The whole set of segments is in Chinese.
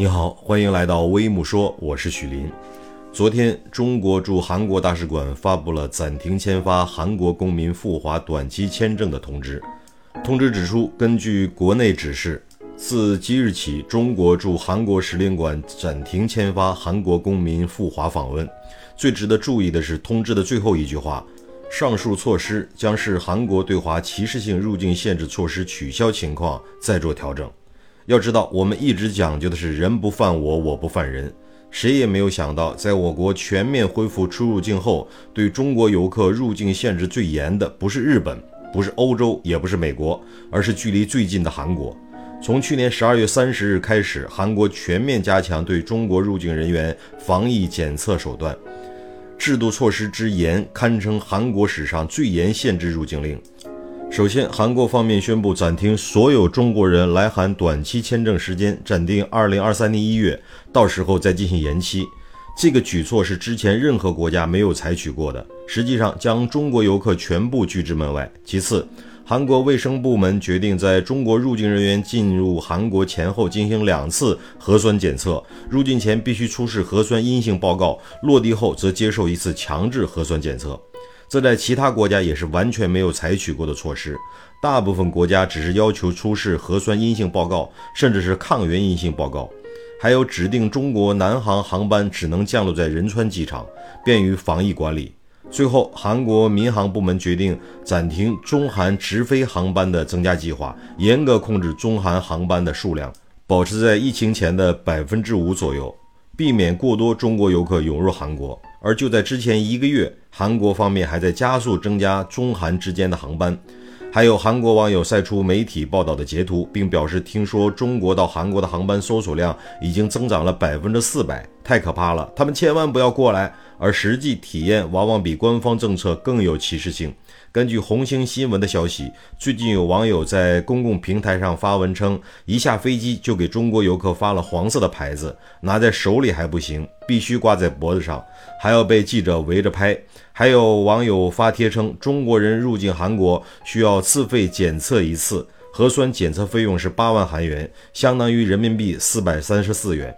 你好，欢迎来到微木说，我是许林。昨天，中国驻韩国大使馆发布了暂停签发韩国公民赴华短期签证的通知。通知指出，根据国内指示，自即日起，中国驻韩国使领馆暂停签发韩国公民赴华访问。最值得注意的是，通知的最后一句话：上述措施将是韩国对华歧视性入境限制措施取消情况再做调整。要知道，我们一直讲究的是人不犯我，我不犯人。谁也没有想到，在我国全面恢复出入境后，对中国游客入境限制最严的不是日本，不是欧洲，也不是美国，而是距离最近的韩国。从去年十二月三十日开始，韩国全面加强对中国入境人员防疫检测手段，制度措施之严，堪称韩国史上最严限制入境令。首先，韩国方面宣布暂停所有中国人来韩短期签证时间，暂定二零二三年一月，到时候再进行延期。这个举措是之前任何国家没有采取过的，实际上将中国游客全部拒之门外。其次，韩国卫生部门决定在中国入境人员进入韩国前后进行两次核酸检测，入境前必须出示核酸阴性报告，落地后则接受一次强制核酸检测。这在其他国家也是完全没有采取过的措施，大部分国家只是要求出示核酸阴性报告，甚至是抗原阴性报告，还有指定中国南航航班只能降落在仁川机场，便于防疫管理。最后，韩国民航部门决定暂停中韩直飞航班的增加计划，严格控制中韩航班的数量，保持在疫情前的百分之五左右，避免过多中国游客涌入韩国。而就在之前一个月，韩国方面还在加速增加中韩之间的航班。还有韩国网友晒出媒体报道的截图，并表示听说中国到韩国的航班搜索量已经增长了百分之四百，太可怕了，他们千万不要过来。而实际体验往往比官方政策更有歧视性。根据红星新闻的消息，最近有网友在公共平台上发文称，一下飞机就给中国游客发了黄色的牌子，拿在手里还不行，必须挂在脖子上，还要被记者围着拍。还有网友发帖称，中国人入境韩国需要自费检测一次，核酸检测费用是八万韩元，相当于人民币四百三十四元。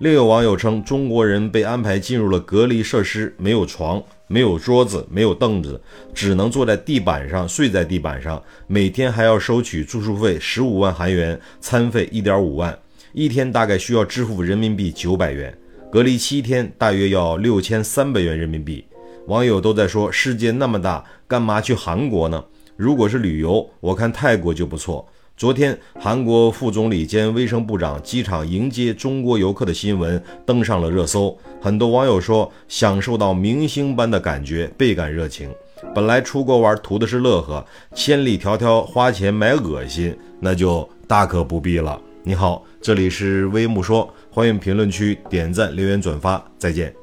另有网友称，中国人被安排进入了隔离设施，没有床，没有桌子，没有凳子，只能坐在地板上，睡在地板上，每天还要收取住宿费十五万韩元，餐费一点五万，一天大概需要支付人民币九百元，隔离七天大约要六千三百元人民币。网友都在说，世界那么大，干嘛去韩国呢？如果是旅游，我看泰国就不错。昨天，韩国副总理兼卫生部长机场迎接中国游客的新闻登上了热搜。很多网友说，享受到明星般的感觉，倍感热情。本来出国玩图的是乐呵，千里迢迢花钱买恶心，那就大可不必了。你好，这里是微木说，欢迎评论区点赞、留言、转发，再见。